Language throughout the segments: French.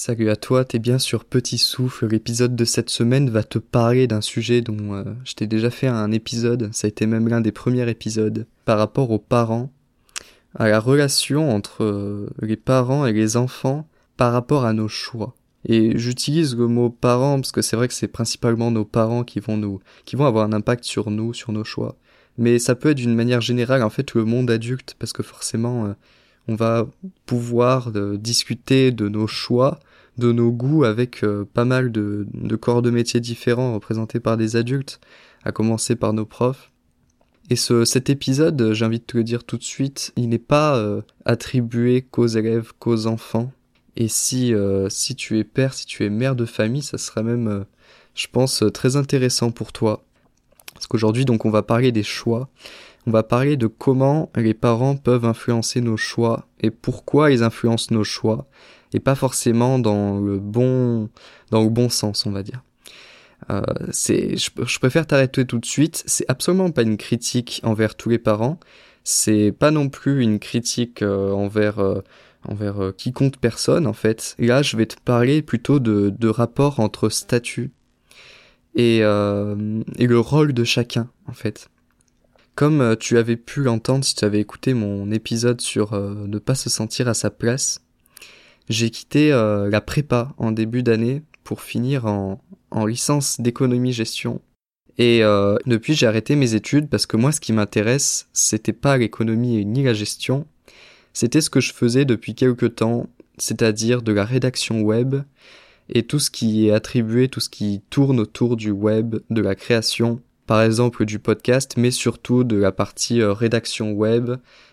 Salut à toi, t'es bien sur Petit Souffle. L'épisode de cette semaine va te parler d'un sujet dont euh, je t'ai déjà fait un épisode, ça a été même l'un des premiers épisodes, par rapport aux parents, à la relation entre euh, les parents et les enfants par rapport à nos choix. Et j'utilise le mot parents parce que c'est vrai que c'est principalement nos parents qui vont nous, qui vont avoir un impact sur nous, sur nos choix. Mais ça peut être d'une manière générale en fait le monde adulte parce que forcément euh, on va pouvoir discuter de nos choix de nos goûts avec euh, pas mal de, corps de métiers différents représentés par des adultes, à commencer par nos profs. Et ce, cet épisode, envie de te le dire tout de suite, il n'est pas euh, attribué qu'aux élèves, qu'aux enfants. Et si, euh, si tu es père, si tu es mère de famille, ça serait même, je pense, très intéressant pour toi. Parce qu'aujourd'hui, donc, on va parler des choix. On va parler de comment les parents peuvent influencer nos choix et pourquoi ils influencent nos choix et pas forcément dans le bon sens, on va dire. Euh, c'est, je, préfère t'arrêter tout de suite. C'est absolument pas une critique envers tous les parents. C'est pas non plus une critique euh, envers euh, quiconque personne en fait. là, je vais te parler plutôt de, de rapport entre statut et le rôle de chacun en fait. Comme tu avais pu l'entendre si tu avais écouté mon épisode sur ne pas se sentir à sa place, j'ai quitté euh, la prépa en début d'année pour finir en, en licence d'économie-gestion. Et euh, depuis, j'ai arrêté mes études parce que moi, ce qui m'intéresse, c'était pas l'économie ni la gestion, c'était ce que je faisais depuis quelque temps, c'est-à-dire de la rédaction web et tout ce qui est attribué, tout ce qui tourne autour du web, de la création, par exemple du podcast, mais surtout de la partie euh, rédaction web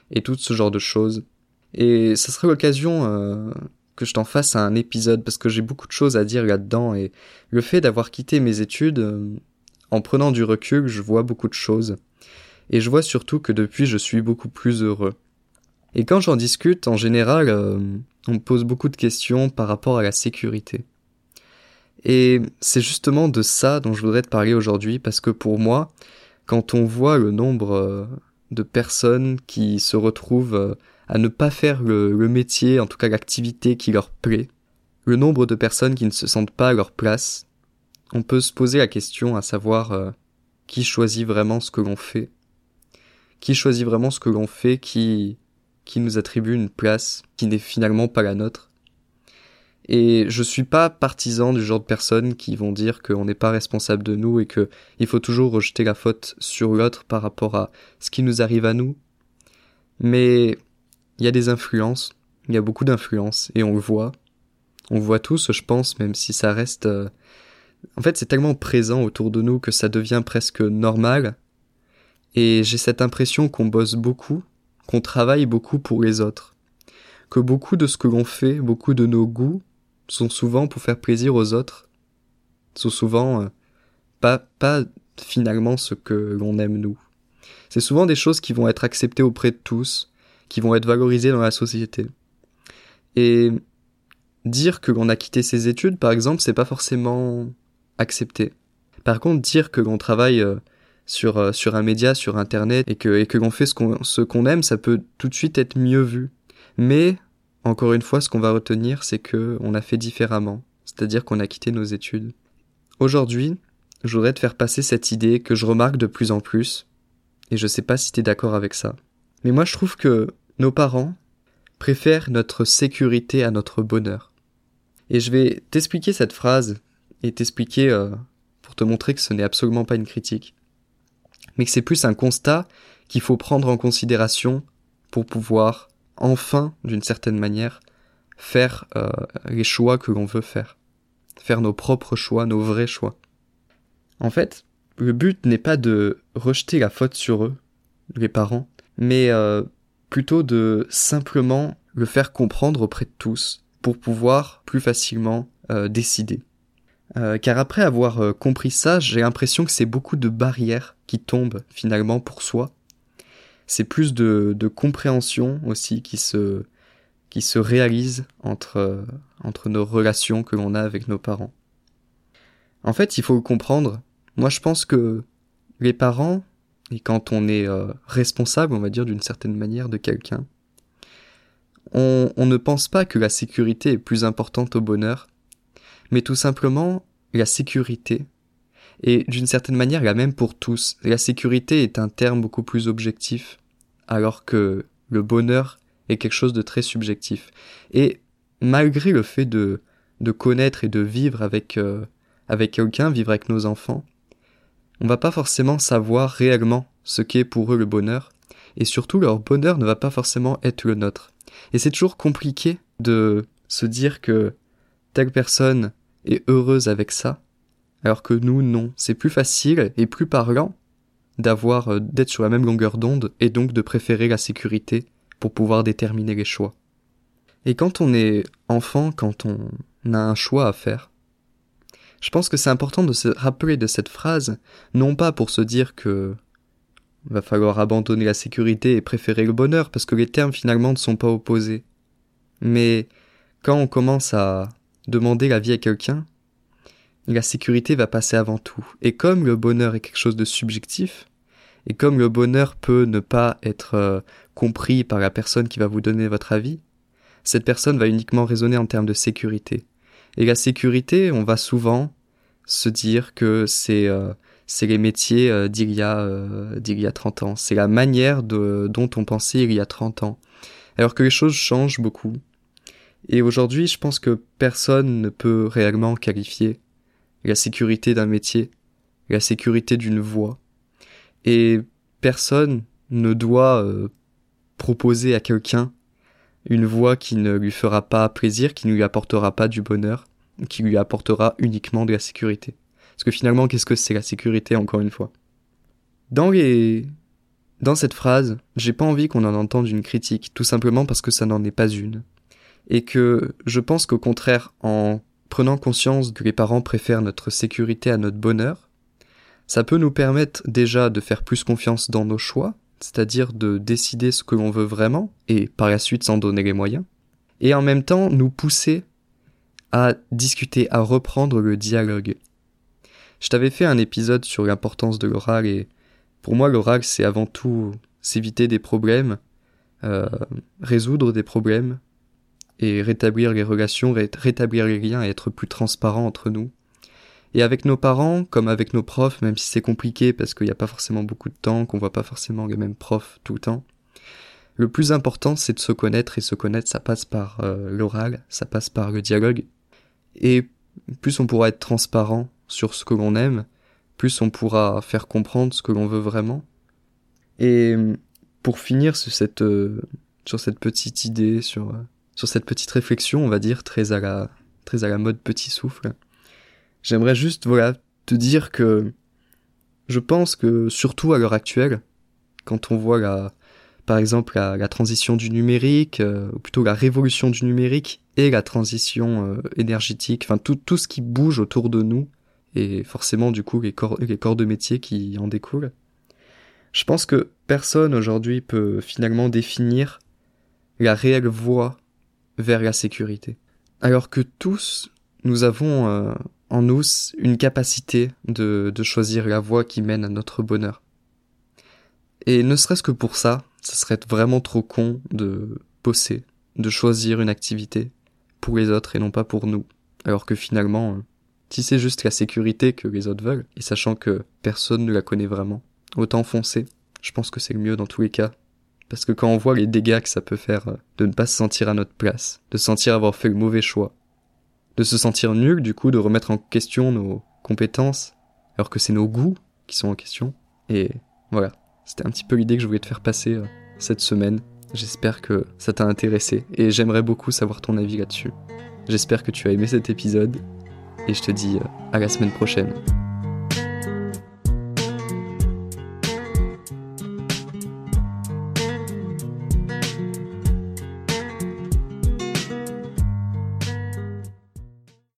et tout ce genre de choses. Et ça serait l'occasion euh, que je t'en fasse un épisode parce que j'ai beaucoup de choses à dire là-dedans et le fait d'avoir quitté mes études, euh, en prenant du recul, je vois beaucoup de choses. Et je vois surtout que depuis je suis beaucoup plus heureux. Et quand j'en discute, en général, on me pose beaucoup de questions par rapport à la sécurité. Et c'est justement de ça dont je voudrais te parler aujourd'hui parce que pour moi, quand on voit le nombre euh, de personnes qui se retrouvent à ne pas faire le, métier, en tout cas l'activité qui leur plaît, le nombre de personnes qui ne se sentent pas à leur place, on peut se poser la question à savoir euh, qui choisit vraiment ce que l'on fait, qui choisit vraiment ce que l'on fait, qui qui nous attribue une place qui n'est finalement pas la nôtre. Et je suis pas partisan du genre de personnes qui vont dire qu'on n'est pas responsable de nous et que il faut toujours rejeter la faute sur l'autre par rapport à ce qui nous arrive à nous. Mais il y a des influences, il y a beaucoup d'influences, et on le voit. On le voit tous, je pense, même si ça reste... Euh, en fait, c'est tellement présent autour de nous que ça devient presque normal. Et j'ai cette impression qu'on bosse beaucoup, qu'on travaille beaucoup pour les autres. Que beaucoup de ce que l'on fait, beaucoup de nos goûts, sont souvent pour faire plaisir aux autres. Sont souvent euh, pas, pas finalement ce que l'on aime nous. C'est souvent des choses qui vont être acceptées auprès de tous, qui vont être valorisés dans la société. Et dire que l'on a quitté ses études, par exemple, c'est pas forcément accepté. Par contre, dire que l'on travaille euh, sur, euh, sur un média, sur Internet, et que, et que l'on fait ce qu'on, ce qu'on aime, ça peut tout de suite être mieux vu. Mais, encore une fois, ce qu'on va retenir, c'est que on a fait différemment. C'est-à-dire qu'on a quitté nos études. Aujourd'hui, je voudrais te faire passer cette idée que je remarque de plus en plus, et je sais pas si t'es d'accord avec ça. Mais moi je trouve que nos parents préfèrent notre sécurité à notre bonheur. Et je vais t'expliquer cette phrase et t'expliquer euh, pour te montrer que ce n'est absolument pas une critique, mais que c'est plus un constat qu'il faut prendre en considération pour pouvoir enfin, d'une certaine manière, faire euh, les choix que l'on veut faire, faire nos propres choix, nos vrais choix. En fait, le but n'est pas de rejeter la faute sur eux, les parents, mais euh, plutôt de simplement le faire comprendre auprès de tous pour pouvoir plus facilement euh, décider. Car après avoir compris ça, j'ai l'impression que c'est beaucoup de barrières qui tombent finalement pour soi. C'est plus de, de, compréhension aussi qui se, qui se réalise entre, entre nos relations que l'on a avec nos parents. En fait, il faut comprendre. Moi, je pense que les parents et quand on est euh, responsable, on va dire d'une certaine manière, de quelqu'un, on, on ne pense pas que la sécurité est plus importante au bonheur, mais tout simplement la sécurité et d'une certaine manière la même pour tous. La sécurité est un terme beaucoup plus objectif, alors que le bonheur est quelque chose de très subjectif. Et malgré le fait de, de connaître et de vivre avec, euh, avec quelqu'un, vivre avec nos enfants, on va pas forcément savoir réellement ce qu'est pour eux le bonheur, et surtout leur bonheur ne va pas forcément être le nôtre. Et c'est toujours compliqué de se dire que telle personne est heureuse avec ça, alors que nous, non. C'est plus facile et plus parlant d'avoir, euh, d'être sur la même longueur d'onde et donc de préférer la sécurité pour pouvoir déterminer les choix. Et quand on est enfant, quand on a un choix à faire, je pense que c'est important de se rappeler de cette phrase, non pas pour se dire que va falloir abandonner la sécurité et préférer le bonheur, parce que les termes finalement ne sont pas opposés. Mais quand on commence à demander la vie à quelqu'un, la sécurité va passer avant tout. Et comme le bonheur est quelque chose de subjectif, et comme le bonheur peut ne pas être euh, compris par la personne qui va vous donner votre avis, cette personne va uniquement raisonner en termes de sécurité. Et la sécurité, on va souvent se dire que c'est euh, c'est les métiers euh, d'il y a d'il y a 30 ans, c'est la manière de, dont on pensait il y a 30 ans. Alors que les choses changent beaucoup. Et aujourd'hui, je pense que personne ne peut réellement qualifier la sécurité d'un métier, la sécurité d'une voie. Et personne ne doit euh, proposer à quelqu'un une voie qui ne lui fera pas plaisir, qui ne lui apportera pas du bonheur, qui lui apportera uniquement de la sécurité. Parce que finalement, qu'est-ce que c'est la sécurité, encore une fois? Dans les... Dans cette phrase, j'ai pas envie qu'on en entende une critique, tout simplement parce que ça n'en est pas une. Et que je pense qu'au contraire, en prenant conscience que les parents préfèrent notre sécurité à notre bonheur, ça peut nous permettre déjà de faire plus confiance dans nos choix, c'est-à-dire de décider ce que l'on veut vraiment, et par la suite s'en donner les moyens, et en même temps nous pousser à discuter, à reprendre le dialogue. Je t'avais fait un épisode sur l'importance de l'oral, et pour moi l'oral c'est avant tout s'éviter des problèmes, euh, résoudre des problèmes, et rétablir les relations, rétablir les liens et être plus transparent entre nous. Et avec nos parents, comme avec nos profs, même si c'est compliqué parce qu'il n'y a pas forcément beaucoup de temps, qu'on voit pas forcément les mêmes profs tout le temps, le plus important c'est de se connaître et se connaître ça passe par euh, l'oral, ça passe par le dialogue. Et plus on pourra être transparent sur ce que l'on aime, plus on pourra faire comprendre ce que l'on veut vraiment. Et pour finir sur cette, euh, sur cette petite idée, sur euh, sur cette petite réflexion, on va dire, très à la, très à la mode petit souffle. J'aimerais juste, voilà, te dire que je pense que surtout à l'heure actuelle, quand on voit la, par exemple la, transition du numérique, euh, ou plutôt la révolution du numérique et la transition euh, énergétique, enfin tout, tout ce qui bouge autour de nous, et forcément du coup les corps, les corps de métier qui en découlent, je pense que personne aujourd'hui peut finalement définir la réelle voie vers la sécurité. Alors que tous, nous avons euh, en nous une capacité de, de choisir la voie qui mène à notre bonheur. Et ne serait-ce que pour ça, ça serait vraiment trop con de bosser, de choisir une activité pour les autres et non pas pour nous. Alors que finalement, euh, si c'est juste la sécurité que les autres veulent, et sachant que personne ne la connaît vraiment, autant foncer. Je pense que c'est le mieux dans tous les cas, parce que quand on voit les dégâts que ça peut faire euh, de ne pas se sentir à notre place, de sentir avoir fait le mauvais choix, de se sentir nul du coup, de remettre en question nos compétences, alors que c'est nos goûts qui sont en question. Et voilà, c'était un petit peu l'idée que je voulais te faire passer euh, cette semaine. J'espère que ça t'a intéressé et j'aimerais beaucoup savoir ton avis là-dessus. J'espère que tu as aimé cet épisode et je te dis euh, à la semaine prochaine.